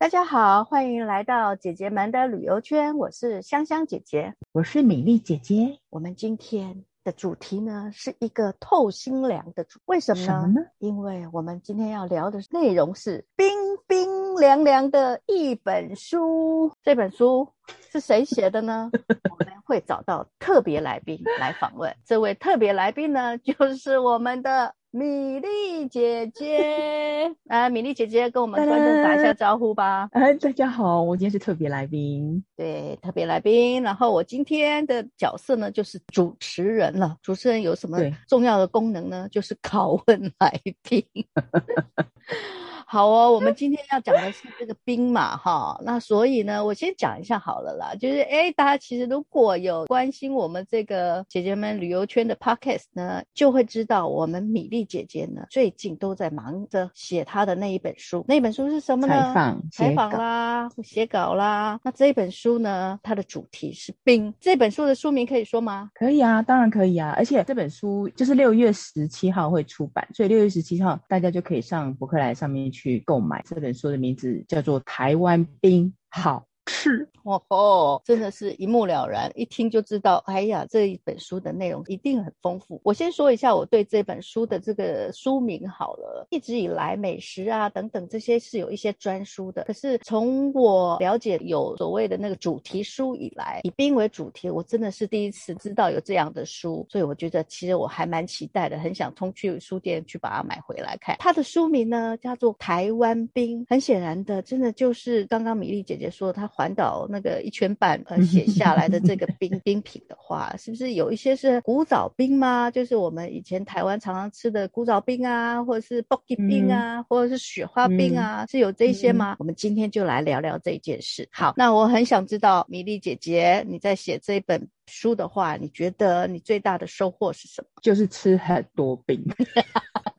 大家好，欢迎来到姐姐们的旅游圈。我是香香姐姐，我是美丽姐姐。我们今天的主题呢，是一个透心凉的主。为什么呢？什么呢？因为我们今天要聊的内容是冰冰凉凉的一本书。这本书是谁写的呢？我们会找到特别来宾来访问。这位特别来宾呢，就是我们的。米莉姐姐，来、啊，米莉姐姐跟我们观众打一下招呼吧。哎，大家好，我今天是特别来宾。对，特别来宾。然后我今天的角色呢，就是主持人了。主持人有什么重要的功能呢？就是拷问来宾。好哦，我们今天要讲的是这个冰嘛，哈，那所以呢，我先讲一下好了啦，就是哎，大家其实如果有关心我们这个姐姐们旅游圈的 podcast 呢，就会知道我们米粒姐姐呢最近都在忙着写她的那一本书，那本书是什么呢？采访，采访啦，写稿啦。那这一本书呢，它的主题是冰。这本书的书名可以说吗？可以啊，当然可以啊，而且这本书就是六月十七号会出版，所以六月十七号大家就可以上博客来上面去。去购买。这本书的名字叫做《台湾兵好是》。哦吼，真的是一目了然，一听就知道。哎呀，这一本书的内容一定很丰富。我先说一下我对这本书的这个书名好了。一直以来，美食啊等等这些是有一些专书的。可是从我了解有所谓的那个主题书以来，以冰为主题，我真的是第一次知道有这样的书。所以我觉得其实我还蛮期待的，很想冲去书店去把它买回来看。它的书名呢叫做《台湾冰》，很显然的，真的就是刚刚米莉姐姐说她环岛。那个一圈半呃写下来的这个冰冰品的话，是不是有一些是古早冰吗？就是我们以前台湾常常吃的古早冰啊，或者是布吉冰啊，嗯、或者是雪花冰啊，嗯、是有这些吗？嗯、我们今天就来聊聊这件事。好，那我很想知道米莉姐姐你在写这一本书的话，你觉得你最大的收获是什么？就是吃很多冰。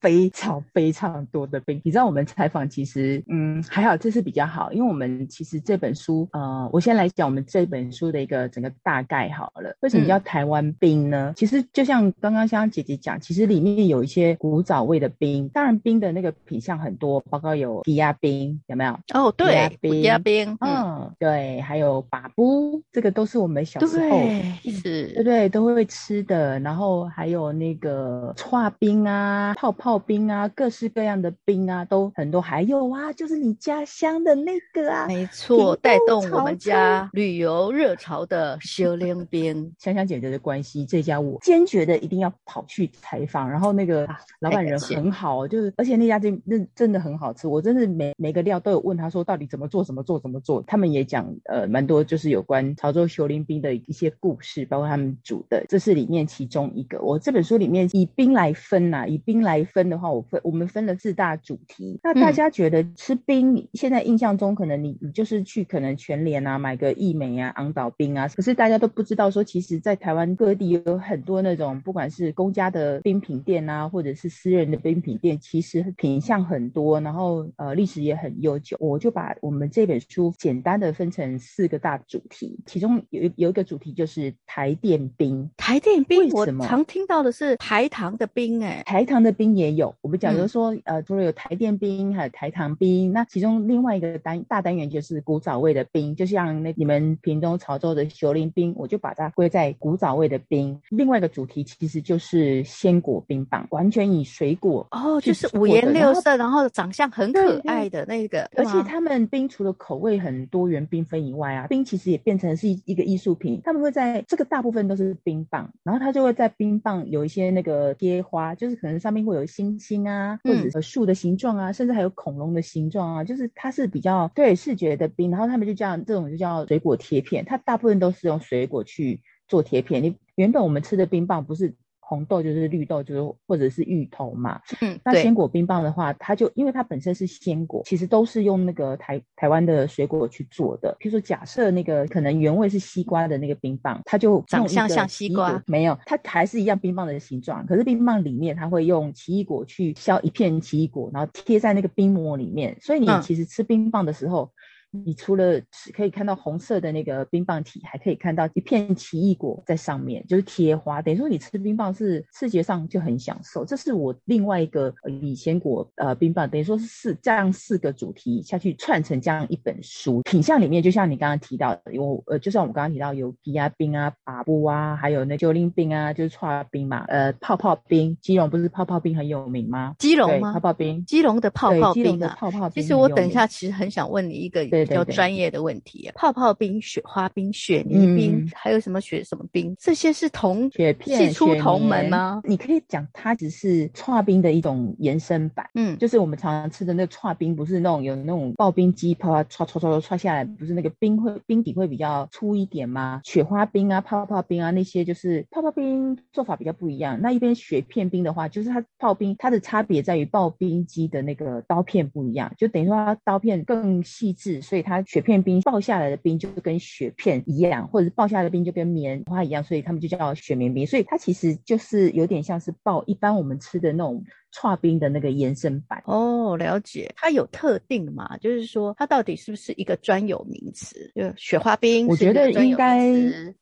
非常非常多的冰，你知道我们采访其实，嗯，还好，这是比较好，因为我们其实这本书，呃，我先来讲我们这本书的一个整个大概好了。为什么叫台湾冰呢？嗯、其实就像刚刚香香姐姐讲，其实里面有一些古早味的冰，当然冰的那个品相很多，包括有低压冰，有没有？哦，对，低压冰，嗯，嗯对，还有把布，这个都是我们小时候对是，对对，都会吃的。然后还有那个剉冰啊。泡，泡泡冰啊，各式各样的冰啊，都很多。还有啊，就是你家乡的那个啊，没错，带动我们家旅游热潮的小冷冰。香香姐姐的关系，这家我坚决的一定要跑去采访。然后那个、啊、老板人很好，就是而且那家店那真的很好吃。我真的每每个料都有问他说，到底怎么做，怎么做，怎么做。他们也讲呃蛮多，就是有关潮州小冷冰的一些故事，包括他们煮的，这是里面其中一个。我这本书里面以冰来分呐、啊，以冰来分的话，我分我们分了四大主题。那大家觉得吃冰，嗯、现在印象中可能你你就是去可能全联啊买个义美啊、昂岛冰啊，可是大家都不知道说，其实，在台湾各地有很多那种不管是公家的冰品店啊，或者是私人的冰品店，其实品相很多，然后呃历史也很悠久。我就把我们这本书简单的分成四个大主题，其中有有一个主题就是台电冰。台电冰，为什么？我常听到的是台糖的冰、欸，哎，台糖的冰。也有，我们假如说，嗯、呃，除了有台电冰，还有台糖冰，那其中另外一个单大单元就是古早味的冰，就像那你们屏东潮州的熊林冰，我就把它归在古早味的冰。另外一个主题其实就是鲜果冰棒，完全以水果哦，就是五颜六色，然后长相很可爱的那个，而且他们冰除了口味很多元缤纷以外啊，冰其实也变成是一一个艺术品。他们会在这个大部分都是冰棒，然后他就会在冰棒有一些那个贴花，就是可能上面会有。星星啊，或者树的形状啊，嗯、甚至还有恐龙的形状啊，就是它是比较对视觉的冰，然后他们就叫这种就叫水果贴片，它大部分都是用水果去做贴片。你原本我们吃的冰棒不是。红豆就是绿豆，就是或者是芋头嘛。嗯，那鲜果冰棒的话，它就因为它本身是鲜果，其实都是用那个台台湾的水果去做的。譬如说，假设那个可能原味是西瓜的那个冰棒，它就长相像西瓜，没有，它还是一样冰棒的形状。可是冰棒里面，它会用奇异果去削一片奇异果，然后贴在那个冰膜里面。所以你其实吃冰棒的时候。嗯你除了可以看到红色的那个冰棒体，还可以看到一片奇异果在上面，就是贴花。等于说你吃冰棒是视觉上就很享受。这是我另外一个以前果呃冰棒，等于说是四这样四个主题下去串成这样一本书。品相里面就像你刚刚提到的，有呃，就像我们刚刚提到有枝仔冰啊、把布啊，还有那九零冰啊，就是串冰嘛，呃，泡泡冰，基隆不是泡泡冰很有名吗？基隆吗？泡泡冰，基隆的泡泡冰啊。基隆的泡泡冰。其实我等一下其实很想问你一个比较专业的问题啊，泡泡冰、雪花冰、雪泥冰，嗯、还有什么雪什么冰？这些是同雪片系出同门吗？你可以讲它只是串冰的一种延伸版，嗯，就是我们常常吃的那个串冰，不是那种有那种刨冰机泡泡唰唰唰唰下来，不是那个冰会冰底会比较粗一点吗？雪花冰啊，泡泡冰啊，那些就是泡泡冰做法比较不一样。那一边雪片冰的话，就是它刨冰，它的差别在于刨冰机的那个刀片不一样，就等于说它刀片更细致，所以它雪片冰爆下来的冰就跟雪片一样，或者是爆下来的冰就跟棉花一样，所以他们就叫雪棉冰。所以它其实就是有点像是爆一般我们吃的那种。剉冰的那个延伸版哦，了解。它有特定吗？就是说，它到底是不是一个专有名词？就雪花冰，我觉得应该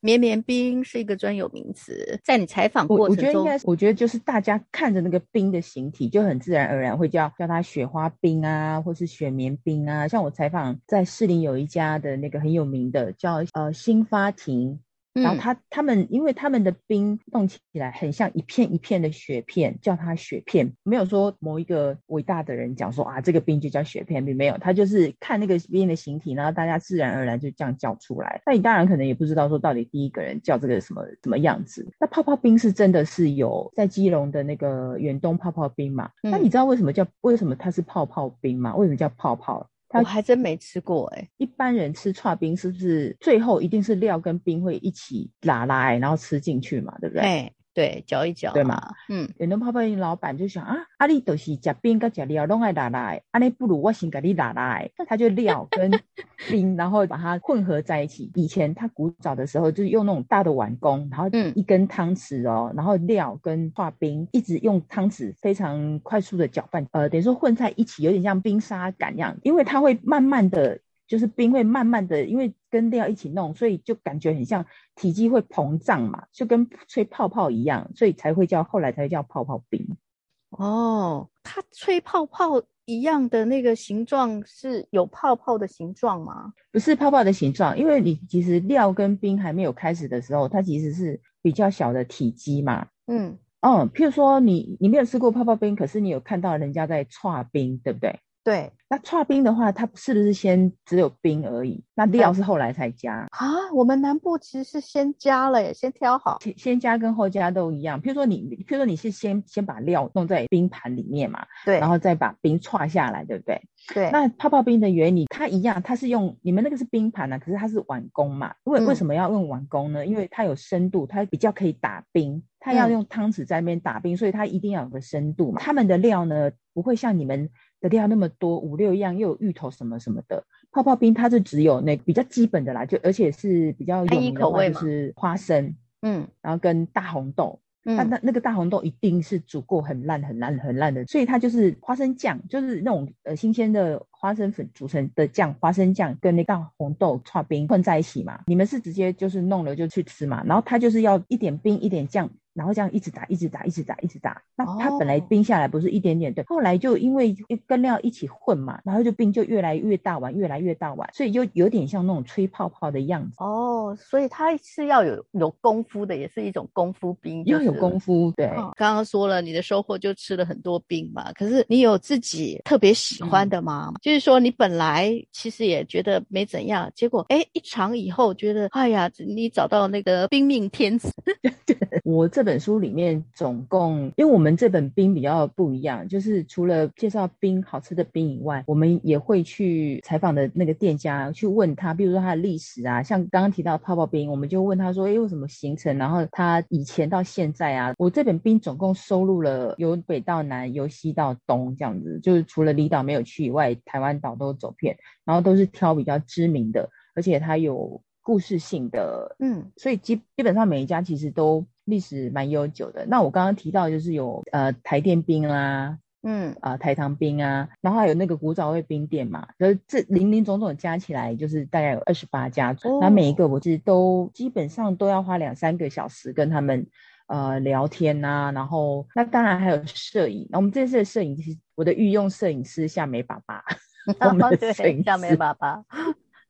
绵绵冰是一个专有名词。在你采访过程中，我觉得应该，我觉得就是大家看着那个冰的形体，就很自然而然会叫叫它雪花冰啊，或是雪绵冰啊。像我采访在士林有一家的那个很有名的叫呃新发亭。然后他他们，因为他们的冰弄起来很像一片一片的雪片，叫它雪片，没有说某一个伟大的人讲说啊，这个冰就叫雪片冰，没有，他就是看那个冰的形体，然后大家自然而然就这样叫出来。那你当然可能也不知道说到底第一个人叫这个什么什么样子。那泡泡冰是真的是有在基隆的那个远东泡泡冰嘛？那你知道为什么叫为什么它是泡泡冰吗？为什么叫泡泡？我还真没吃过哎、欸，一般人吃串冰是不是最后一定是料跟冰会一起拉拉，然后吃进去嘛，对不对？哎对，嚼一嚼，对嘛？嗯，远东泡泡印老板就想啊，阿你都是食冰跟食料拢爱拉拉，阿你不如我先给你拉拉，他就料 跟冰，然后把它混合在一起。以前他古早的时候就是用那种大的碗工，然后一根汤匙哦，然后料跟化冰一直用汤匙非常快速的搅拌，呃，等于说混在一起，有点像冰沙感一样，因为它会慢慢的。就是冰会慢慢的，因为跟料一起弄，所以就感觉很像体积会膨胀嘛，就跟吹泡泡一样，所以才会叫后来才会叫泡泡冰。哦，它吹泡泡一样的那个形状是有泡泡的形状吗？不是泡泡的形状，因为你其实料跟冰还没有开始的时候，它其实是比较小的体积嘛。嗯嗯，譬如说你你没有吃过泡泡冰，可是你有看到人家在搓冰，对不对？对，那剉冰的话，它是不是先只有冰而已？那料是后来才加啊？我们南部其实是先加了耶，先挑好，先先加跟后加都一样。譬如说你，譬如说你是先先把料弄在冰盘里面嘛，对，然后再把冰剉下来，对不对？对。那泡泡冰的原理它一样，它是用你们那个是冰盘啊，可是它是碗工嘛。为、嗯、为什么要用碗工呢？因为它有深度，它比较可以打冰。它要用汤匙在那边打冰，嗯，所以它一定要有个深度嘛。他们的料呢，不会像你们的料那么多，五六样又有芋头什么什么的。泡泡冰它就只有那比较基本的啦，就而且是比较有名的话就是花生，嗯，然后跟大红豆。那、嗯、那那个大红豆一定是煮过很烂很烂很烂的，所以它就是花生酱，就是那种呃新鲜的花生粉煮成的酱，花生酱跟那大红豆串冰混在一起嘛。你们是直接就是弄了就去吃嘛，然后它就是要一点冰一点酱。然后这样一直打，一直打，一直打，一直打。那它本来冰下来不是一点点的，后来就因为跟料一起混嘛，然后就冰就越来越大碗，越来越大碗，所以就有点像那种吹泡泡的样子。哦，所以它是要有有功夫的，也是一种功夫冰，要有功夫。对，哦，刚刚说了你的收获就吃了很多冰嘛，可是你有自己特别喜欢的吗？嗯，就是说你本来其实也觉得没怎样，结果哎一尝以后觉得哎呀，你找到那个冰命天子。对我这本书里面总共，因为我们这本冰比较不一样，就是除了介绍冰好吃的冰以外，我们也会去采访的那个店家去问他，比如说他的历史啊，像刚刚提到泡泡冰，我们就问他说，哎，为什么形成？然后他以前到现在啊，我这本冰总共收录了由北到南，由西到东这样子，就是除了离岛没有去以外，台湾岛都走遍，然后都是挑比较知名的，而且它有故事性的，嗯，所以基基本上每一家其实都。历史蛮悠久的。那我刚刚提到就是有呃台电冰啦、嗯。啊、呃、台糖冰啊，然后还有那个古早味冰店嘛，就是这林林总总加起来就是大概有二十八家，哦、然后每一个我是都基本上都要花两三个小时跟他们呃聊天呐、啊，然后那当然还有摄影，那我们这次的摄影其实我的御用摄影师夏美爸爸，我们的摄影师。夏美爸爸，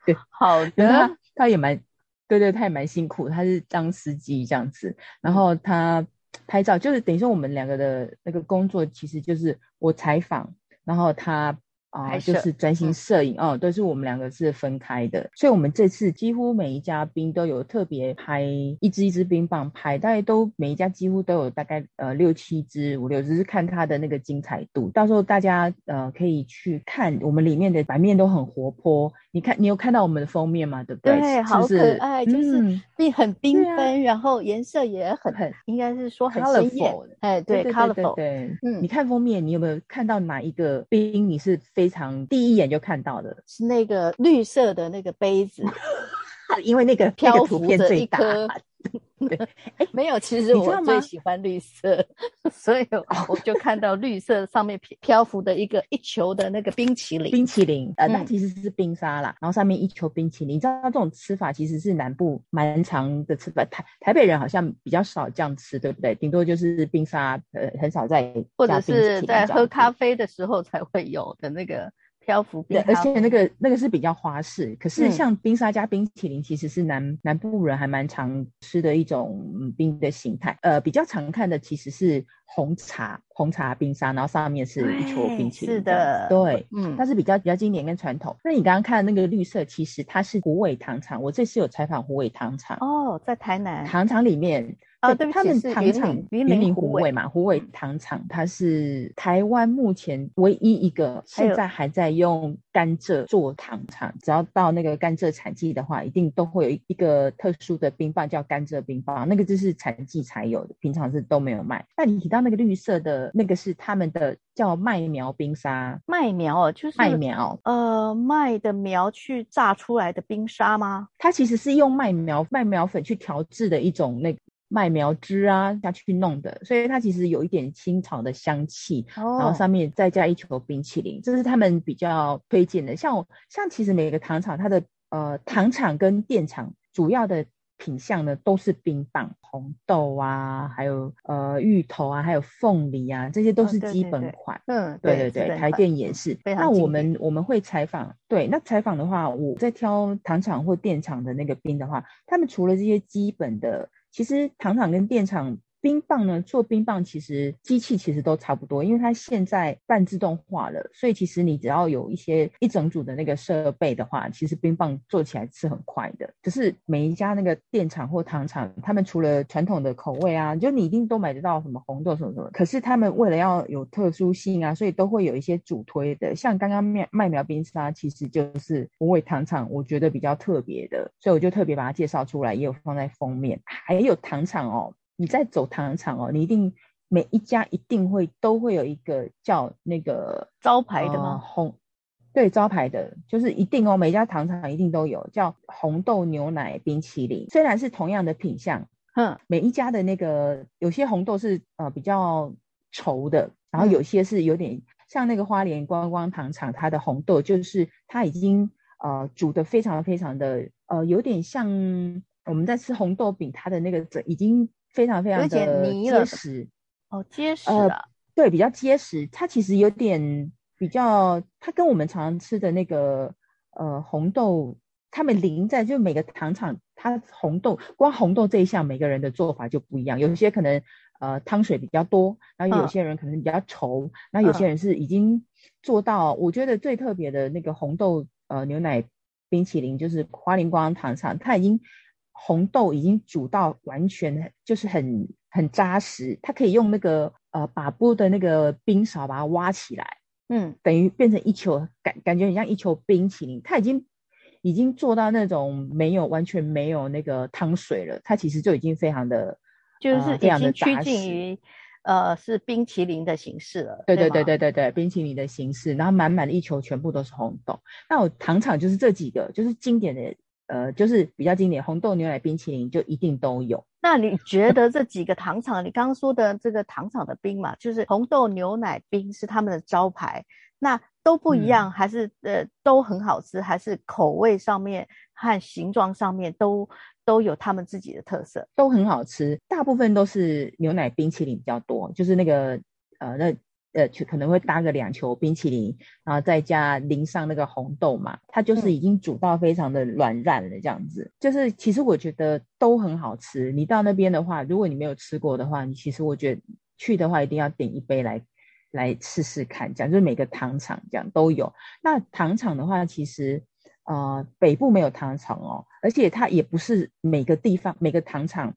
对，好的，他他也蛮。对对，他也蛮辛苦，他是当司机这样子，然后他拍照，就是等于说我们两个的那个工作，其实就是我采访，然后他。啊、呃，就是专心摄影、嗯、哦，都是我们两个是分开的，所以我们这次几乎每一家冰都有特别拍一支一支冰棒拍，大概都每一家几乎都有大概呃六七支五六，支是看它的那个精彩度。到时候大家呃可以去看我们里面的版面都很活泼，你看你有看到我们的封面吗？对不对？对，好可爱，是是就是 并很缤纷，啊、然后颜色也很很，应该是说很鲜艳。哎，对，，colorful，对，嗯，你看封面，你有没有看到哪一个冰你是？非常第一眼就看到的。是那个绿色的那个杯子，因为那个 漂浮着一颗。对，哎，没有，其实我最喜欢绿色，所以我就看到绿色上面漂浮的一个一球的那个冰淇淋。冰淇淋，呃，那其实是冰沙啦，然后上面一球冰淇淋。你知道这种吃法其实是南部蛮常的吃法，台台北人好像比较少这样吃，对不对？顶多就是冰沙，呃，很少在或者是在喝咖啡的时候才会有的那个。漂浮冰，而且那个那个是比较花式。可是像冰沙加冰淇淋，其实是南、嗯、南部人还蛮常吃的一种冰的形态。呃，比较常看的其实是红茶，红茶冰沙，然后上面是一球冰淇淋。是的，对，嗯，它是比较比较经典跟传统。那你刚刚看的那个绿色，其实它是虎尾糖厂。我这次有采访虎尾糖厂哦，在台南糖厂里面。哦，对，他们糖厂云林虎尾嘛，虎尾糖厂，它是台湾目前唯一一个现在还在用甘蔗做糖厂。只要到那个甘蔗产季的话，一定都会有一个特殊的冰棒叫甘蔗冰棒，那个就是产季才有的，平常是都没有卖。那你提到那个绿色的那个是他们的叫麦苗冰沙，麦苗哦，就是麦苗，呃，麦的苗去榨出来的冰沙吗？它其实是用麦苗麦苗粉去调制的一种那个。麦苗汁啊下去弄的，所以它其实有一点青草的香气，哦、然后上面再加一球冰淇淋，这是他们比较推荐的。像我像其实每个糖厂它的呃糖厂跟电厂主要的品相呢都是冰棒，红豆啊，还有呃芋头啊，还有凤梨啊，这些都是基本款。嗯，对对对，台电也是。那我们我们会采访，对，那采访的话，我在挑糖厂或电厂的那个冰的话，他们除了这些基本的。其实糖厂跟电厂冰棒呢，做冰棒其实机器其实都差不多，因为它现在半自动化了，所以其实你只要有一些一整组的那个设备的话，其实冰棒做起来是很快的。只是每一家那个电厂或糖厂，他们除了传统的口味啊，就你一定都买得到什么红豆什么什么，可是他们为了要有特殊性啊，所以都会有一些主推的，像刚刚麦麦苗冰沙，其实就是虎尾糖厂，我觉得比较特别的，所以我就特别把它介绍出来，也有放在封面，还有糖厂哦。你在走糖厂哦，你一定每一家一定会都会有一个叫那个招牌的吗？呃、红对招牌的，就是一定哦，每家糖厂一定都有叫红豆牛奶冰淇淋。虽然是同样的品相，嗯，每一家的那个有些红豆是呃比较稠的，然后有些是有点、嗯、像那个花莲观光糖厂，它的红豆就是它已经呃煮的非常非常的呃有点像我们在吃红豆饼，它的那个已经。非常非常的结实哦，结实的、呃，对，比较结实。它其实有点比较，它跟我们常常吃的那个呃红豆，他们淋在就每个糖厂，它红豆光红豆这一项，每个人的做法就不一样。有些可能呃汤水比较多，然后有些人可能比较稠，嗯、有些人是已经做到。嗯、我觉得最特别的那个红豆呃牛奶冰淇淋，就是花莲观光糖厂，它已经。红豆已经煮到完全就是很很扎实，它可以用那个呃把布的那个冰勺把它挖起来，嗯，等于变成一球，感感觉很像一球冰淇淋。它已经已经做到那种没有完全没有那个汤水了，它其实就已经非常的就是已经趋近于呃是冰淇淋的形式了。对对对对对对，冰淇淋的形式，然后满满的一球全部都是红豆。那我糖厂就是这几个，就是经典的。呃，就是比较经典红豆牛奶冰淇淋就一定都有。那你觉得这几个糖厂，你刚刚说的这个糖厂的冰嘛，就是红豆牛奶冰是他们的招牌，那都不一样，嗯、还是呃都很好吃，还是口味上面和形状上面都都有他们自己的特色，都很好吃。大部分都是牛奶冰淇淋比较多，就是那个呃那。呃，可能会搭个两球冰淇淋，然后再加淋上那个红豆嘛，它就是已经煮到非常的软烂了，这样子。嗯、就是其实我觉得都很好吃。你到那边的话，如果你没有吃过的话，你其实我觉得去的话一定要点一杯来来试试看，这样就是每个糖厂这样都有。那糖厂的话，其实呃北部没有糖厂哦，而且它也不是每个地方每个糖厂。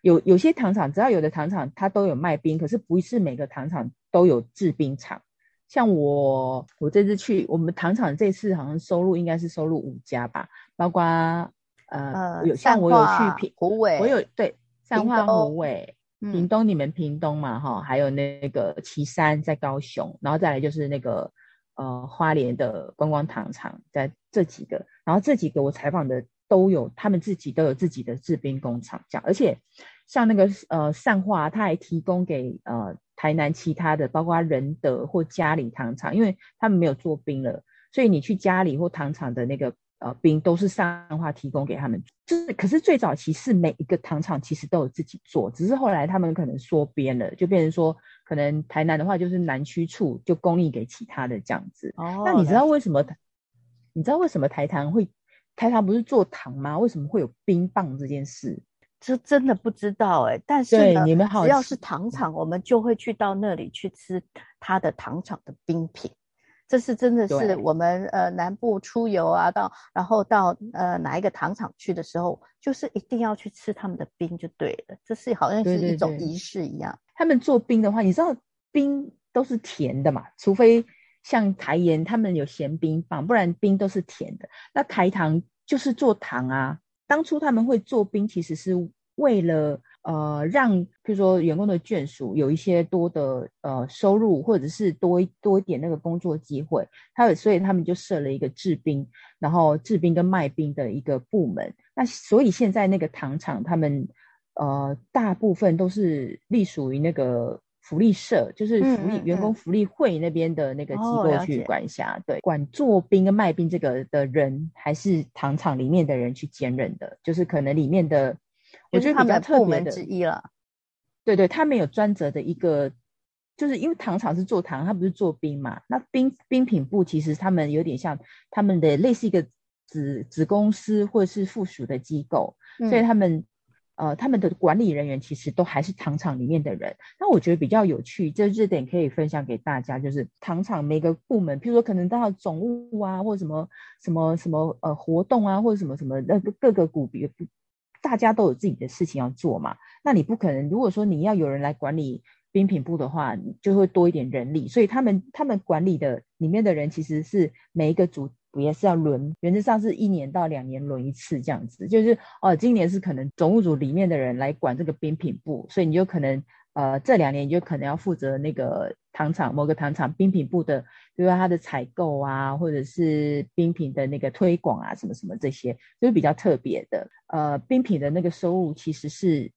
有有些糖厂，只要有的糖厂，它都有卖冰，可是不是每个糖厂都有制冰厂。像我，我这次去，我们糖厂这次好像收入应该是收入五家吧，包括呃，呃有像我有去平湖尾，我有对善化湖尾，屏东你们屏东嘛哈，还有那个旗山在高雄，然后再来就是那个呃花莲的观光糖厂，在这几个，然后这几个我采访的都有，他们自己都有自己的制冰工厂，这样而且。像那个呃善化，他还提供给呃台南其他的，包括仁德或嘉里糖厂，因为他们没有做冰了，所以你去嘉里或糖厂的那个呃冰都是上化提供给他们。就是可是最早期是每一个糖厂其实都有自己做，只是后来他们可能缩编了，就变成说可能台南的话就是南区处就供应给其他的这样子。哦，那你知道为什么？你知道为什么台糖会台糖不是做糖吗？为什么会有冰棒这件事？这真的不知道哎、欸，但是呢，你们好，只要是糖厂，我们就会去到那里去吃它的糖厂的冰品。这是真的是我们呃南部出游啊，到然后到呃哪一个糖厂去的时候，就是一定要去吃他们的冰就对了。这是好像是一种仪式一样。对对对。他们做冰的话，你知道冰都是甜的嘛？除非像台盐他们有咸冰棒，不然冰都是甜的。那台糖就是做糖啊。当初他们会做冰，其实是为了呃让，比如说员工的眷属有一些多的呃收入，或者是多多一点那个工作机会。他所以他们就设了一个制冰，然后制冰跟卖冰的一个部门。那所以现在那个糖厂，他们呃大部分都是隶属于那个。福利社就是福利员工福利会那边的那个机构去管辖，对，管做冰跟卖冰这个的人，还是糖厂里面的人去兼任的，就是可能里面的，我觉得比较特别的之一了。对对，他们有专责的一个，就是因为糖厂是做糖，他不是做冰嘛。那冰冰品部其实他们有点像他们的类似一个子子公司或者是附属的机构，所以他们。呃，他们的管理人员其实都还是糖厂里面的人。那我觉得比较有趣，这这点可以分享给大家，就是糖厂每个部门，譬如说可能到总务啊，或者什么什么什么呃活动啊，或者什么什么那个各个股别，大家都有自己的事情要做嘛。那你不可能，如果说你要有人来管理冰品部的话，就会多一点人力。所以他们他们管理的里面的人，其实是每一个组。也是要轮，原则上是一年到两年轮一次这样子，就是哦，今年是可能总务组里面的人来管这个冰品部，所以你就可能呃这两年你就可能要负责那个糖厂某个糖厂冰品部的，比如说它的采购啊，或者是冰品的那个推广啊，什么什么这些，就是比较特别的。呃，冰品的那个收入其实是。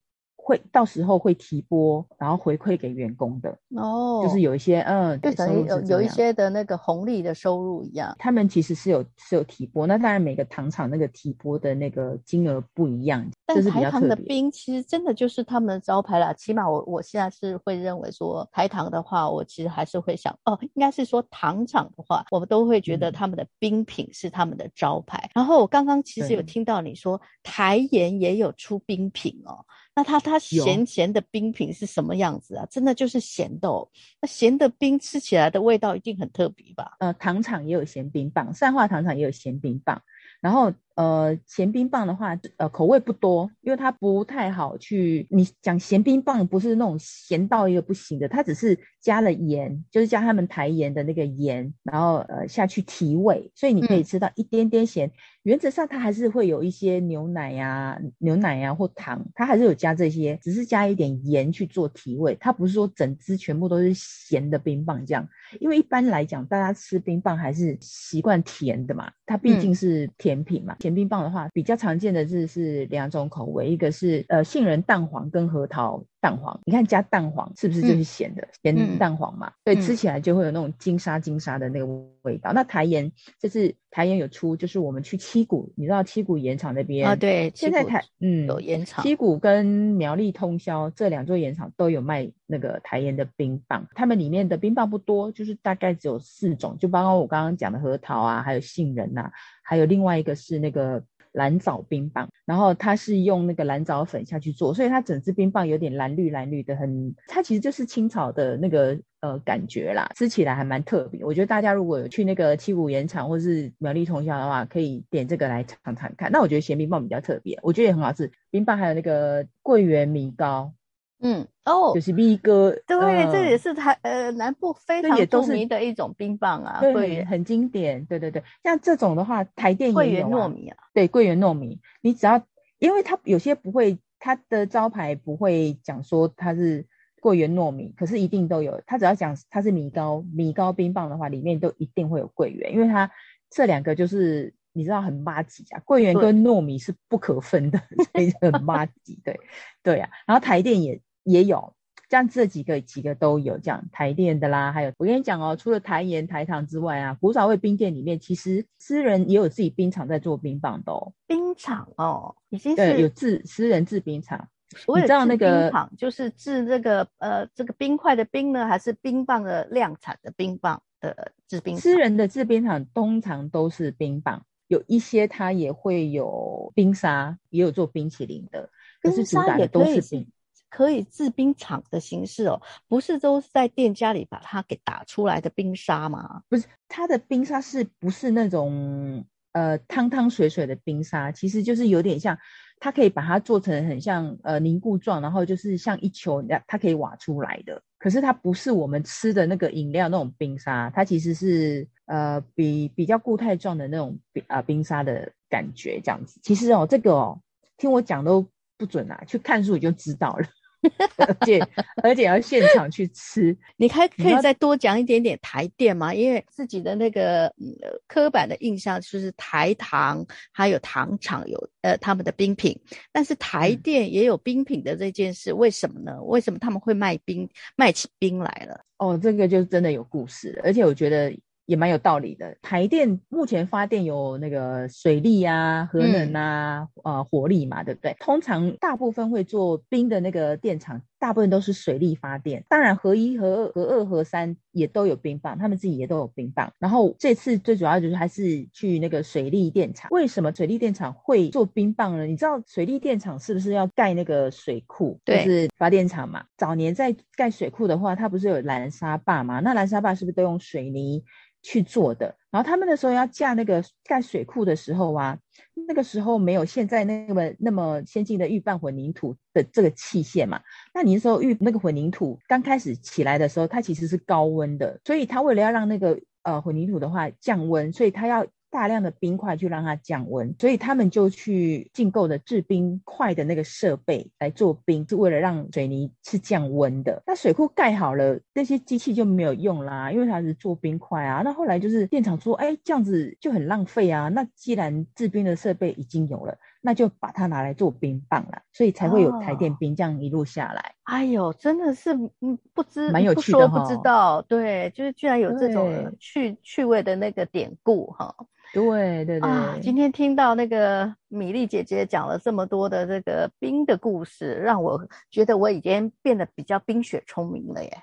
会到时候会提拨，然后回馈给员工的哦，就是有一些嗯，就等于有有一些的那个红利的收入一样。他们其实是有是有提拨，那当然每个糖厂那个提拨的那个金额不一样。但台糖的冰其实真的就是他们的招牌啦，起码我我现在是会认为说台糖的话，我其实还是会想哦，应该是说糖厂的话，我们都会觉得他们的冰品是他们的招牌。嗯、然后我刚刚其实有听到你说台盐也有出冰品哦。那它它咸咸的冰品是什么样子啊？真的就是咸的哦。那咸的冰吃起来的味道一定很特别吧？呃，糖厂也有咸冰棒，善化糖厂也有咸冰棒，然后。呃，咸冰棒的话，呃，口味不多，因为它不太好去。你讲咸冰棒不是那种咸到一个不行的，它只是加了盐，就是加他们台盐的那个盐，然后呃下去提味，所以你可以吃到一点点咸。嗯、原则上它还是会有一些牛奶呀、啊、牛奶呀、啊、或糖，它还是有加这些，只是加一点盐去做提味。它不是说整只全部都是咸的冰棒这样，因为一般来讲，大家吃冰棒还是习惯甜的嘛，它毕竟是甜品嘛。嗯咸冰棒的话，比较常见的是是两种口味，一个是呃杏仁蛋黄跟核桃。蛋黄。你看加蛋黄是不是就是咸的咸、嗯、蛋黄嘛？对，吃起来就会有那种金沙金沙的那个味道。嗯、那台盐这次台盐有出，就是我们去七股，你知道七股盐场那边啊？对，现在台嗯有盐场，七股跟苗栗通霄这两座盐场都有卖那个台盐的冰棒，他们里面的冰棒不多，就是大概只有四种，就包括我刚刚讲的核桃啊，还有杏仁呐、啊。还有另外一个是那个蓝藻冰棒，然后它是用那个蓝藻粉下去做，所以它整支冰棒有点蓝绿蓝绿的，很它其实就是青草的那个呃感觉啦，吃起来还蛮特别。我觉得大家如果有去那个七五盐场或是苗栗通霄的话，可以点这个来尝尝看。那我觉得咸冰棒比较特别，我觉得也很好吃。冰棒还有那个桂圆米糕。嗯哦，就是米糕，对，呃、这也是台呃南部非常著名的一种冰棒啊，对，很经典，对对对。像这种的话，台电也有、糯米啊，对，桂圆糯米，你只要，因为它有些不会，它的招牌不会讲说它是桂圆糯米，可是一定都有，它只要讲它是米糕，米糕冰棒的话，里面都一定会有桂圆，因为它这两个就是你知道很麻吉啊，桂圆跟糯米是不可分的，所以很麻吉，对对啊，然后台电也。也有，像这几个几个都有这样台电的啦，还有我跟你讲哦，除了台盐台糖之外啊，古早味冰店里面其实私人也有自己冰厂在做冰棒的哦。冰厂哦，已经是对有自私人制冰厂。我知道那个冰厂就是制这个呃这个冰块的冰呢，还是冰棒的量产的冰棒的制冰？私人的制冰厂通常都是冰棒，有一些它也会有冰沙，也有做冰淇淋的，可是主打的都是冰。可以制冰厂的形式哦，不是都是在店家里把它给打出来的冰沙吗？不是，它的冰沙是不是那种呃汤汤水水的冰沙？其实就是有点像，它可以把它做成很像呃凝固状，然后就是像一球，它可以挖出来的。可是它不是我们吃的那个饮料那种冰沙，它其实是呃比比较固态状的那种冰啊、冰沙的感觉这样子。其实哦，这个哦，听我讲都不准啊，去看书你就知道了。而且而且要现场去吃，你还可以再多讲一点点台电吗？因为自己的那个、嗯、刻板的印象就是台糖还有糖厂有呃他们的冰品，但是台电也有冰品的这件事，为什么呢？为什么他们会卖冰卖起冰来了？哦，这个就真的有故事，而且我觉得。也蛮有道理的。台电目前发电有那个水力啊、核能啊、嗯、呃火力嘛，对不对？通常大部分会做冰的那个电厂，大部分都是水力发电。当然，核一、核二、核二、核三也都有冰棒，他们自己也都有冰棒。然后这次最主要就是还是去那个水力电厂。为什么水力电厂会做冰棒呢？你知道水力电厂是不是要盖那个水库？对，就是发电厂嘛。早年在盖水库的话，它不是有拦沙坝嘛？那拦沙坝是不是都用水泥？去做的，然后他们那时候要架那个盖水库的时候啊，那个时候没有现在那么那么先进的预拌混凝土的这个器械嘛。那你那时候预那个混凝土刚开始起来的时候，它其实是高温的，所以它为了要让那个呃混凝土的话降温，所以它要。大量的冰块去让它降温，所以他们就去进购的制冰块的那个设备来做冰，是为了让水泥是降温的。那水库盖好了，那些机器就没有用啦，因为它是做冰块啊。那后来就是电厂说，哎，这样子就很浪费啊。那既然制冰的设备已经有了，那就把它拿来做冰棒了，所以才会有台电冰这样一路下来。哦、哎呦，真的是嗯，不知蛮有趣的、哦、不说不知道，对，就是居然有这种趣趣味的那个典故哈。对对对、啊，今天听到那个米粒姐姐讲了这么多的这个冰的故事，让我觉得我已经变得比较冰雪聪明了耶。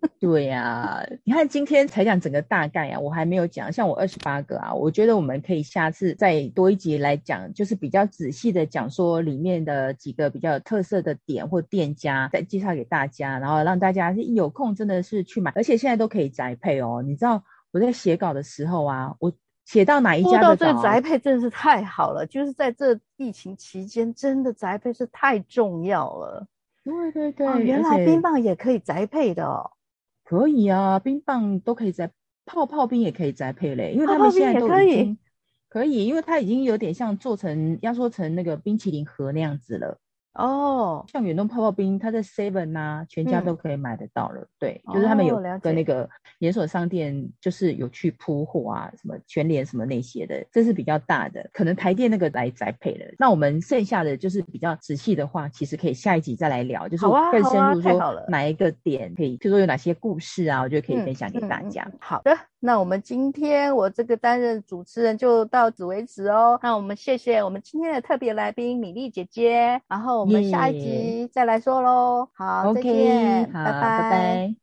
对呀、啊，你看今天才讲整个大概啊，我还没有讲，像我二十八个啊，我觉得我们可以下次再多一集来讲，就是比较仔细的讲说里面的几个比较有特色的点或店家，再介绍给大家，然后让大家一有空真的是去买，而且现在都可以宅配哦。你知道我在写稿的时候啊，我。写到哪一家的？这宅配真的是太好了，就是在这疫情期间，真的宅配是太重要了。对对对，哦、原来冰棒也可以宅配的哦。可以啊，冰棒都可以宅，泡泡冰也可以宅配嘞，因为他们现在都已经可以，可以，因为它已经有点像做成压缩成那个冰淇淋盒那样子了。哦，像远东泡泡冰，它在 Seven 啊，全家都可以买得到了。嗯、对，就是他们有跟那个连锁商店，就是有去铺货啊，什么全联什么那些的，这是比较大的。可能台电那个来宅配的。那我们剩下的就是比较仔细的话，其实可以下一集再来聊，就是更深入说哪一个点可以，譬如说有哪些故事啊，我觉得可以分享给大家。嗯嗯、好的，那我们今天我这个担任主持人就到此为止哦。那我们谢谢我们今天的特别来宾米粒姐姐，然后。我们下一集再来说喽，好，再见，拜拜。拜拜。